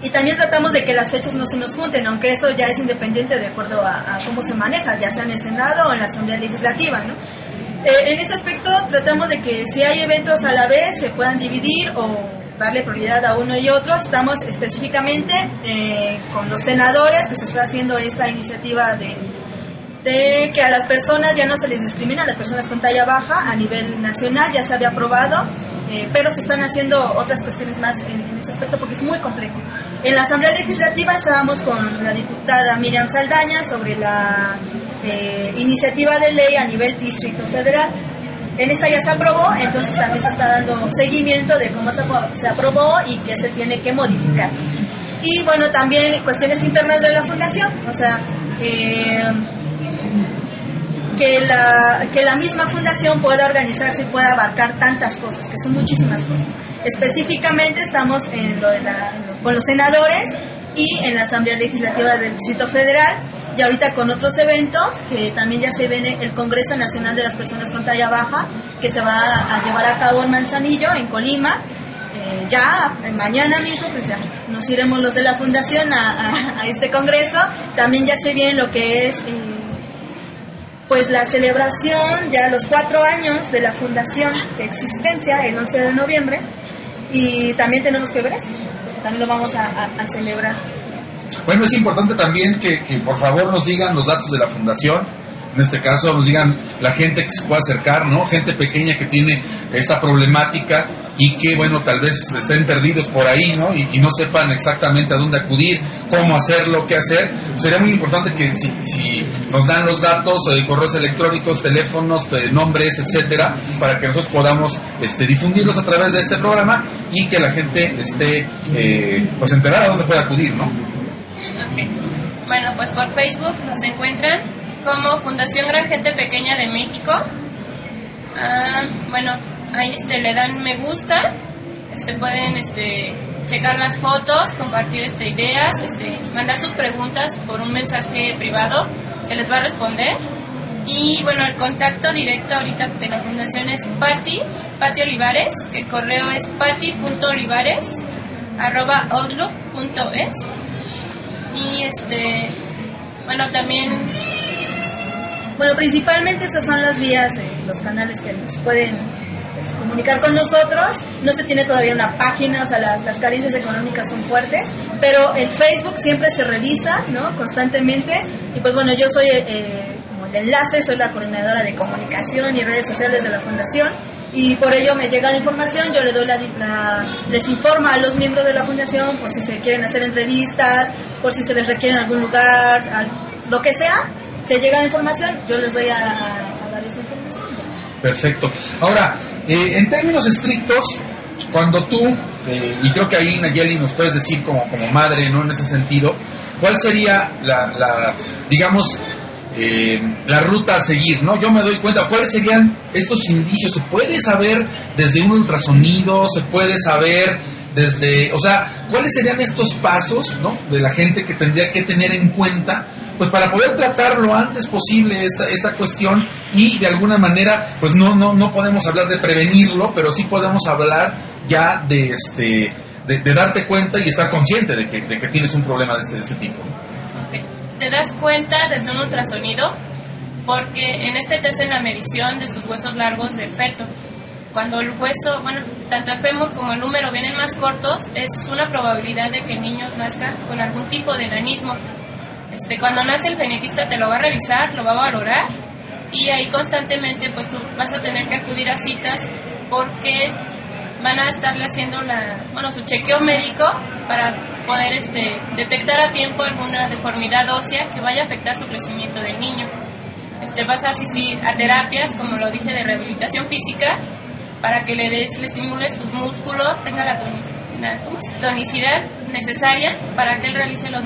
y también tratamos de que las fechas no se nos junten, aunque eso ya es independiente de acuerdo a, cómo se maneja, ya sea en el Senado o en la Asamblea Legislativa, ¿no? Eh, en ese aspecto tratamos de que si hay eventos a la vez se puedan dividir o darle prioridad a uno y otro. Estamos específicamente eh, con los senadores que se está haciendo esta iniciativa de que a las personas ya no se les discrimina, a las personas con talla baja a nivel nacional ya se había aprobado, eh, pero se están haciendo otras cuestiones más en, ese aspecto porque es muy complejo. En la Asamblea Legislativa estábamos con la diputada Miriam Saldaña sobre la eh, iniciativa de ley a nivel Distrito Federal. En esta ya se aprobó, entonces también se está dando seguimiento de cómo se, aprobó y qué se tiene que modificar. Y bueno, también cuestiones internas de la fundación, o sea, eh, que la, que la misma fundación pueda organizarse y pueda abarcar tantas cosas, que son muchísimas cosas. Específicamente estamos en lo de la, con los senadores y en la Asamblea Legislativa del Distrito Federal y ahorita con otros eventos que también ya se viene el Congreso Nacional de las Personas con Talla Baja que se va a, llevar a cabo en Manzanillo, en Colima. Eh, ya mañana mismo pues ya nos iremos los de la fundación a, a, este congreso. También ya se viene lo que es... Eh, pues la celebración ya los cuatro años de la fundación de existencia el 11 de noviembre y también tenemos que ver eso, también lo vamos a, celebrar. Bueno, es importante también que, por favor nos digan los datos de la fundación, en este caso nos digan la gente que se pueda acercar, ¿no? Gente pequeña que tiene esta problemática y que, bueno, tal vez estén perdidos por ahí, ¿no? Y, no sepan exactamente a dónde acudir, cómo hacerlo, qué hacer. Sería muy importante que si, nos dan los datos, eh, correos electrónicos, teléfonos, eh, nombres, etcétera, para que nosotros podamos este, difundirlos a través de este programa y que la gente esté, eh, pues, enterada a dónde puede acudir, ¿no? Bueno, pues por Facebook nos encuentran como Fundación Gran Gente Pequeña de México. Ah, bueno, ahí este, le dan me gusta, este, pueden este, checar las fotos, compartir este, ideas, este, mandar sus preguntas por un mensaje privado, se les va a responder. Y bueno, el contacto directo ahorita de la fundación es Patti, Patti Olivares, el correo es patti.olivares arroba outlook.es y este bueno también bueno, principalmente esas son las vías, los canales que nos pueden pues, comunicar con nosotros. No se tiene todavía una página, o sea, las, las carencias económicas son fuertes, pero el Facebook siempre se revisa, ¿no? Constantemente. Y pues bueno, yo soy eh, el enlace, soy la coordinadora de comunicación y redes sociales de la fundación. Y por ello me llega la información, yo le doy la, les informo a los miembros de la fundación por si se quieren hacer entrevistas, por si se les requiere en algún lugar, lo que sea, se llega la información, yo les voy a, dar esa información. Perfecto. Ahora, eh, en términos estrictos, cuando tú, eh, y creo que ahí Nayeli nos puedes decir como, como madre, ¿no? En ese sentido, ¿cuál sería la, la digamos, eh, la ruta a seguir, ¿no? Yo me doy cuenta, ¿cuáles serían estos indicios? ¿Se puede saber desde un ultrasonido? ¿Se puede saber desde, o sea, cuáles serían estos pasos, ¿no? De la gente que tendría que tener en cuenta, pues para poder tratar lo antes posible esta, esta cuestión y de alguna manera, pues no, no, no podemos hablar de prevenirlo, pero sí podemos hablar ya de este, de, darte cuenta y estar consciente de que, de que tienes un problema de este, de este tipo. Te das cuenta desde un ultrasonido porque en este te hacen la medición de sus huesos largos del feto cuando el hueso, bueno, tanto el fémur como el número vienen más cortos, es una probabilidad de que el niño nazca con algún tipo de enanismo. Este, cuando nace el genetista te lo va a revisar, lo va a valorar y ahí constantemente pues tú vas a tener que acudir a citas porque van a estarle haciendo la, bueno, su chequeo médico para poder este, detectar a tiempo alguna deformidad ósea que vaya a afectar su crecimiento del niño. Este, vas a asistir a terapias, como lo dije, de rehabilitación física para que le des, le estimule sus músculos, tenga la, tonicidad necesaria para que él realice los,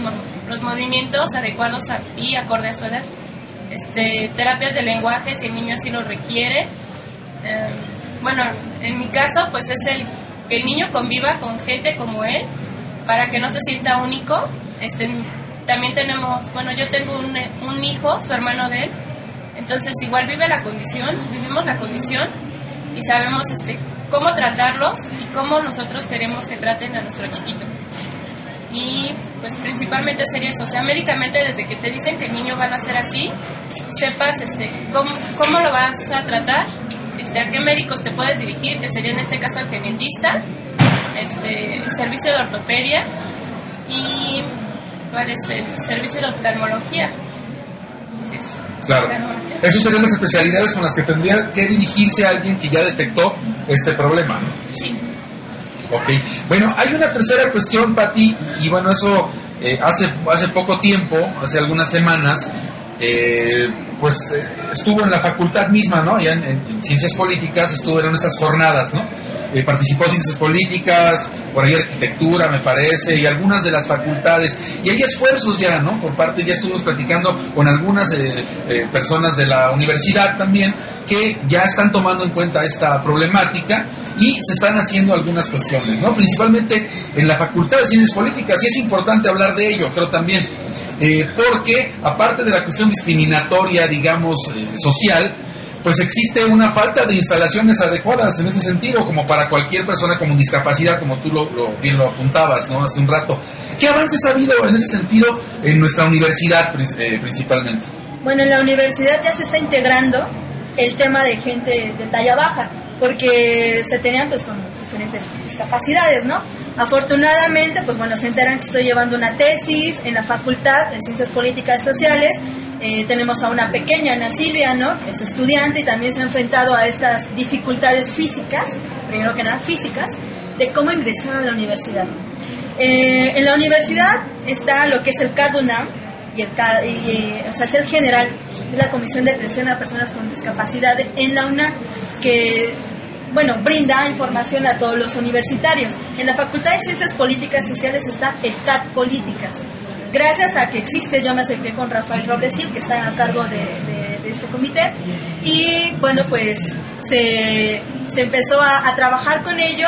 los movimientos adecuados y acorde a su edad. Este, terapias de lenguaje si el niño así lo requiere. Eh, bueno, en mi caso, pues es el que el niño conviva con gente como él para que no se sienta único. Este, también tenemos, bueno, yo tengo un, un hijo, su hermano de él, entonces igual vive la condición, vivimos la condición y sabemos este cómo tratarlos y cómo nosotros queremos que traten a nuestro chiquito. Y pues principalmente sería eso, o sea, médicamente desde que te dicen que el niño va a nacer así, sepas este cómo, cómo lo vas a tratar, este, a qué médicos te puedes dirigir, que sería en este caso el genetista, este, el servicio de ortopedia y cuál es el servicio de oftalmología. Claro. Esas serían las especialidades con las que tendría que dirigirse alguien que ya detectó este problema, ¿no? Sí. Ok. Bueno, hay una tercera cuestión, Patti, y bueno, eso eh, hace, hace poco tiempo, hace algunas semanas, eh, pues eh, estuvo en la facultad misma, ¿no? Ya en, ciencias políticas estuvo en esas jornadas, ¿no? Eh, participó en ciencias políticas, por ahí arquitectura, me parece, y algunas de las facultades. Y hay esfuerzos ya, ¿no? Por parte, ya estuvimos platicando con algunas personas de la universidad también, que ya están tomando en cuenta esta problemática y se están haciendo algunas cuestiones, ¿no? Principalmente en la Facultad de Ciencias Políticas, y es importante hablar de ello, creo también, eh, porque aparte de la cuestión discriminatoria, digamos, eh, social, pues existe una falta de instalaciones adecuadas en ese sentido, como para cualquier persona con discapacidad, como tú lo, bien lo apuntabas, ¿no? Hace un rato. ¿Qué avances ha habido en ese sentido en nuestra universidad eh, principalmente? Bueno, en la universidad ya se está integrando el tema de gente de talla baja porque se tenían pues con diferentes discapacidades, ¿no? Afortunadamente, pues bueno, se enteran que estoy llevando una tesis en la Facultad de Ciencias Políticas y Sociales. Eh, tenemos a una pequeña, Ana Silvia, ¿no? Que es estudiante y también se ha enfrentado a estas dificultades físicas, primero que nada físicas, de cómo ingresar a la universidad. Eh, en la universidad está lo que es el CADUNAM, y el, y, o sea, es el general, es la Comisión de Atención a Personas con Discapacidad en la UNA, que bueno, brinda información a todos los universitarios. En la Facultad de Ciencias Políticas y Sociales está el CAT Políticas. Gracias a que existe, yo me acerqué con Rafael Robles Gil, que está a cargo de, este comité, y bueno, pues se, se empezó a, trabajar con ello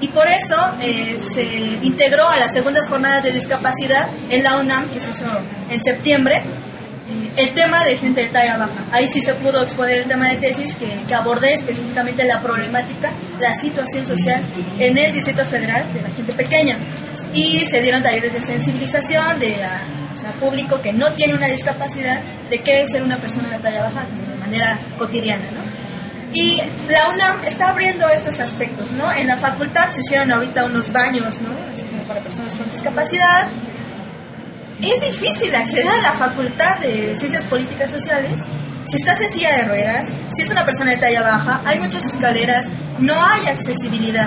y por eso eh, se integró a las segundas jornadas de discapacidad en la UNAM, que se hizo en septiembre, eh, el tema de gente de talla baja. Ahí sí se pudo exponer el tema de tesis que abordé específicamente la problemática, la situación social en el Distrito Federal de la gente pequeña. Y se dieron talleres de sensibilización de público que no tiene una discapacidad de qué es ser una persona de talla baja de manera cotidiana, ¿no? Y la UNAM está abriendo estos aspectos, ¿no? En la facultad se hicieron ahorita unos baños, ¿no? para personas con discapacidad. Es difícil acceder a la facultad de Ciencias Políticas Sociales si estás en silla de ruedas, si es una persona de talla baja, hay muchas escaleras, no hay accesibilidad.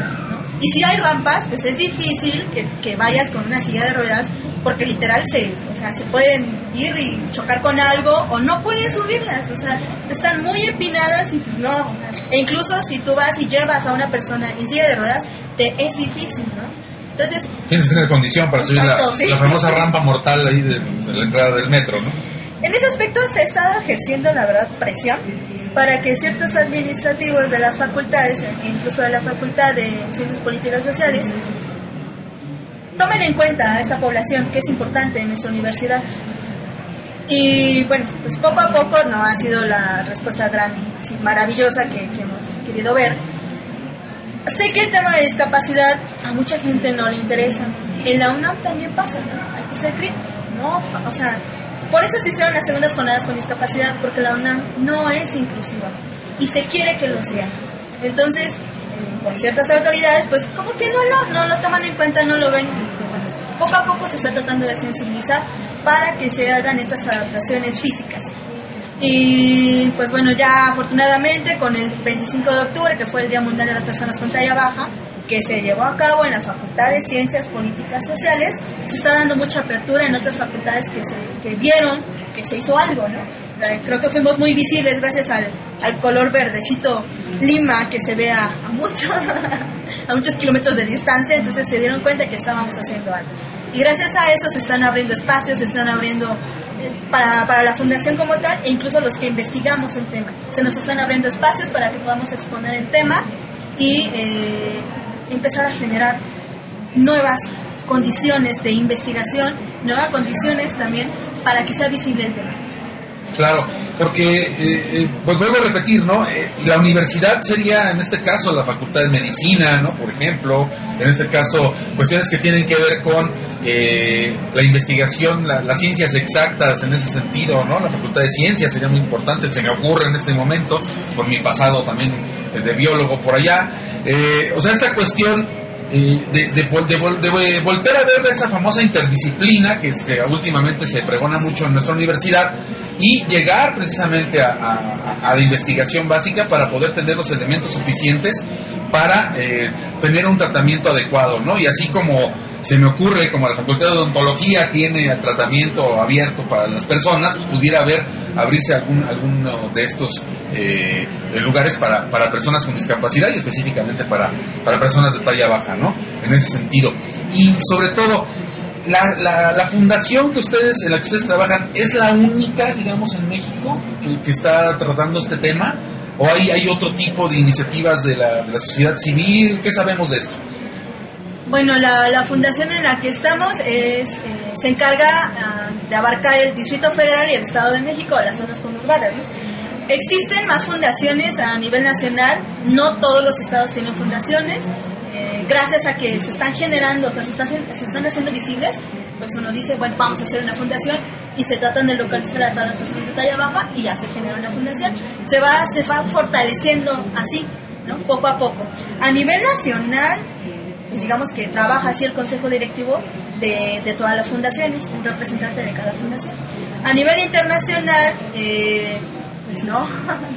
Y si hay rampas, pues es difícil que, que, vayas con una silla de ruedas porque literal se, o sea, se pueden ir y chocar con algo o no pueden subirlas, o sea, están muy empinadas y pues no. E incluso si tú vas y llevas a una persona en silla de ruedas, te es difícil, ¿no? Entonces... Tienes que tener condición para subir la, la, famosa rampa mortal ahí de, de la entrada del metro, ¿no? En ese aspecto se ha estado ejerciendo, la verdad, presión para que ciertos administrativos de las facultades, incluso de la Facultad de Ciencias Políticas Sociales, tomen en cuenta a esta población que es importante en nuestra universidad. Y bueno, pues poco a poco no ha sido la respuesta gran, así, maravillosa que, hemos querido ver. Sé que el tema de discapacidad a mucha gente no le interesa. En la UNAM también pasa, ¿no? Hay que ser crítico, ¿no? O sea, por eso se hicieron las segundas jornadas con discapacidad, porque la UNAM no es inclusiva y se quiere que lo sea. Entonces, con ciertas autoridades, pues como que no lo, lo toman en cuenta, no lo ven. Poco a poco se está tratando de sensibilizar para que se hagan estas adaptaciones físicas. Y pues bueno, ya afortunadamente con el 25 de octubre, que fue el Día Mundial de las Personas con Talla Baja, que se llevó a cabo en la Facultad de Ciencias Políticas Sociales, se está dando mucha apertura en otras facultades que, se, que vieron que se hizo algo, ¿no? Creo que fuimos muy visibles gracias al, al color verdecito lima que se ve a, a, mucho, a muchos kilómetros de distancia, entonces se dieron cuenta que estábamos haciendo algo. Y gracias a eso se están abriendo espacios, se están abriendo eh, para, para, la fundación como tal e incluso los que investigamos el tema. Se nos están abriendo espacios para que podamos exponer el tema y eh, empezar a generar nuevas condiciones de investigación, nuevas condiciones también para que sea visible el tema. Claro, porque, eh, eh, pues vuelvo a repetir, ¿no? Eh, la universidad sería, en este caso, la Facultad de Medicina, ¿no? Por ejemplo, en este caso, cuestiones que tienen que ver con la investigación, las ciencias exactas en ese sentido, ¿no? La Facultad de Ciencias sería muy importante, se me ocurre en este momento, por mi pasado también de biólogo por allá. o sea, esta cuestión de, de, volver a ver esa famosa interdisciplina que, últimamente se pregona mucho en nuestra universidad y llegar precisamente a, la investigación básica para poder tener los elementos suficientes para eh, tener un tratamiento adecuado, ¿no? Y así como se me ocurre, como la Facultad de Odontología tiene el tratamiento abierto para las personas, pues pudiera haber, abrirse algún, alguno de estos eh, lugares para, para personas con discapacidad y específicamente para, para personas de talla baja, ¿no? En ese sentido. Y sobre todo, la, la, la, fundación que ustedes, en la que ustedes trabajan, ¿es la única, digamos, en México que, está tratando este tema? ¿O hay, hay otro tipo de iniciativas de la, de la sociedad civil? ¿Qué sabemos de esto? Bueno, la, la fundación en la que estamos es, eh, se encarga ah, de abarcar el Distrito Federal y el Estado de México, las zonas conurbadas. Existen más fundaciones a nivel nacional, no todos los estados tienen fundaciones, eh, gracias a que se están generando, o sea, se, se están haciendo visibles, pues uno dice, bueno, vamos a hacer una fundación y se tratan de localizar a todas las personas de talla baja y ya se genera una fundación. Se va, se va fortaleciendo así, ¿no? Poco a poco. A nivel nacional, pues digamos que trabaja así el consejo directivo de, de, todas las fundaciones, un representante de cada fundación. A nivel internacional, eh, pues no,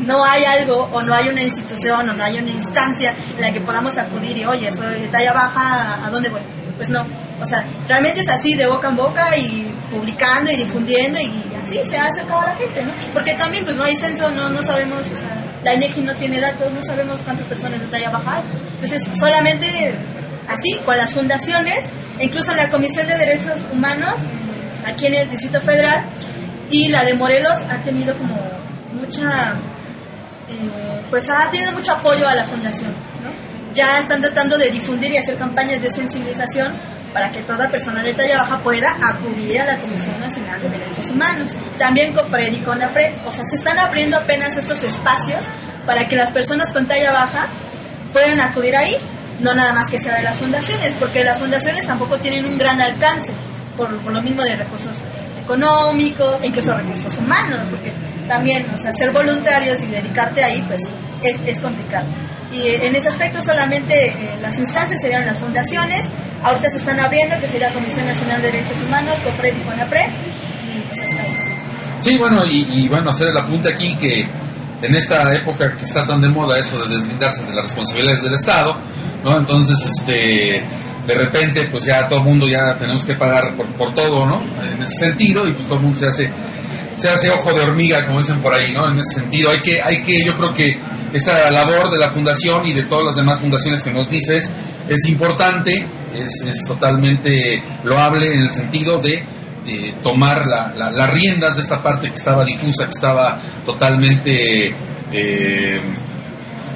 no hay algo o no hay una institución o no hay una instancia en la que podamos acudir y, oye, soy de talla baja, ¿a dónde voy? Pues no, o sea, realmente es así de boca en boca y publicando y difundiendo y así se ha acercado la gente, ¿no? Porque también pues no hay censo, no, no sabemos, o sea, la INEGI no tiene datos, no sabemos cuántas personas de talla baja hay. Entonces, solamente así, con las fundaciones, incluso la Comisión de Derechos Humanos, aquí en el Distrito Federal, y la de Morelos ha tenido como mucha, eh, pues ha tenido mucho apoyo a la fundación, ¿no? Ya están tratando de difundir y hacer campañas de sensibilización para que toda persona de talla baja pueda acudir a la Comisión Nacional de Derechos Humanos. También COPRED y CONAPRED, o sea, se están abriendo apenas estos espacios para que las personas con talla baja puedan acudir ahí, no nada más que sea de las fundaciones, porque las fundaciones tampoco tienen un gran alcance, por, lo mismo de recursos económicos e incluso recursos humanos, porque también, o sea, ser voluntarios y dedicarte ahí, pues es, es complicado. Y en ese aspecto solamente eh, las instancias serían las fundaciones, Ahorita se están abriendo, que sería Comisión Nacional de Derechos Humanos, COPRED y CONAPRED, y pues hasta ahí. Sí, bueno, y, bueno, hacer el apunte aquí que en esta época que está tan de moda eso de deslindarse de las responsabilidades del Estado, ¿no? Entonces, este, de repente, pues ya todo el mundo ya tenemos que pagar por, por todo, ¿no? En ese sentido, y pues todo el mundo se hace se hace ojo de hormiga, como dicen por ahí, ¿no? En ese sentido, hay que, hay que, yo creo que esta labor de la fundación y de todas las demás fundaciones que nos dices es importante, es, totalmente loable en el sentido de tomar las riendas de esta parte que estaba difusa, que estaba totalmente, eh,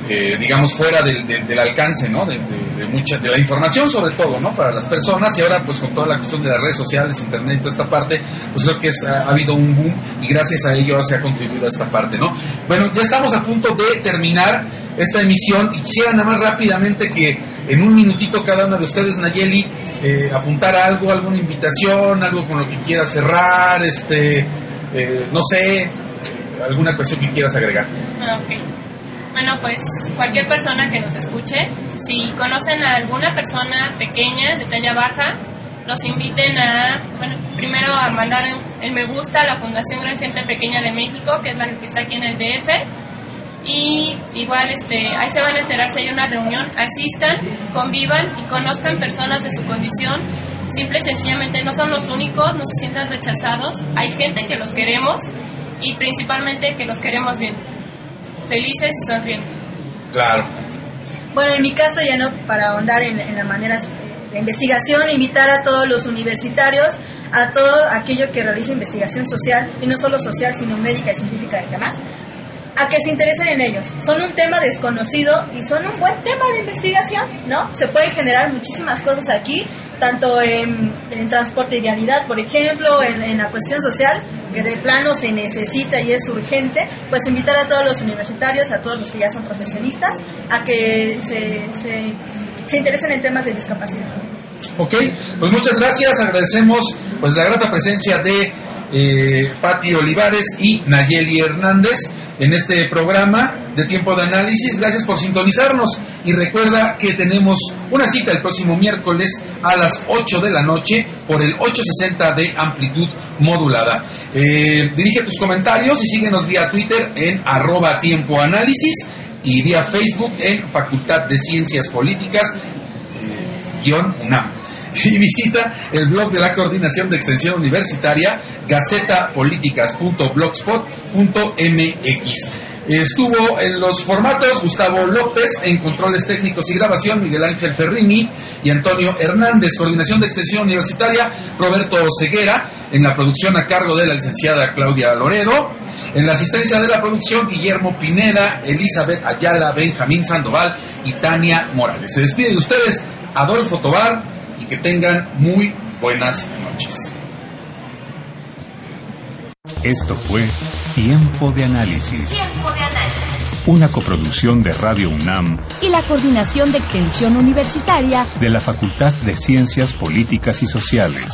eh, digamos, fuera del, alcance. De, mucha, de la información sobre todo, ¿no? Para las personas y ahora pues con toda la cuestión de las redes sociales, internet y toda esta parte, pues creo que ha, ha, habido un boom y gracias a ello se ha contribuido a esta parte, ¿no? Bueno, ya estamos a punto de terminar esta emisión y quisiera nada más rápidamente que en un minutito cada uno de ustedes, Nayeli, eh, apuntar algo, alguna invitación, algo con lo que quieras cerrar, este, eh, no sé, alguna cuestión que quieras agregar. Ah, bueno, pues cualquier persona que nos escuche, si conocen a alguna persona pequeña, de talla baja, los inviten a, bueno, primero a mandar el me gusta a la Fundación Gran Gente Pequeña de México, que es la que está aquí en el DF, y igual este ahí se van a enterar si hay una reunión, asistan, convivan y conozcan personas de su condición. Simple y sencillamente no son los únicos, no se sientan rechazados, hay gente que los queremos y principalmente que los queremos bien, felices y sonriendo. Claro. Bueno, en mi caso ya no, para ahondar en, en la manera de investigación, invitar a todos los universitarios, a todo aquello que realiza investigación social, y no solo social, sino médica, científica y demás, a que se interesen en ellos. Son un tema desconocido y son un buen tema de investigación, ¿no? Se pueden generar muchísimas cosas aquí, tanto en, transporte y vialidad, por ejemplo, en, la cuestión social, que de plano se necesita y es urgente, pues invitar a todos los universitarios, a todos los que ya son profesionistas, a que se, se, se interesen en temas de discapacidad. Ok, pues muchas gracias, agradecemos pues la grata presencia de eh, Patti Olivares y Nayeli Hernández en este programa de tiempo de análisis. Gracias por sintonizarnos y recuerda que tenemos una cita el próximo miércoles a las 8 de la noche por el 860 de amplitud modulada. Eh, dirige tus comentarios y síguenos vía Twitter en arroba y vía Facebook en Facultad de Ciencias Políticas eh, UNAM y visita el blog de la Coordinación de Extensión Universitaria, gacetapoliticas.blogspot.mx. Estuvo en los formatos Gustavo López en controles técnicos y grabación, Miguel Ángel Ferrini y Antonio Hernández, coordinación de extensión universitaria, Roberto Ceguera, en la producción a cargo de la licenciada Claudia Loredo, en la asistencia de la producción Guillermo Pineda, Elizabeth Ayala, Benjamín Sandoval y Tania Morales. Se despide de ustedes Adolfo Tobar, que tengan muy buenas noches. Esto fue Tiempo de Análisis. Tiempo de Análisis. Una coproducción de Radio UNAM y la Coordinación de Extensión Universitaria de la Facultad de Ciencias Políticas y Sociales.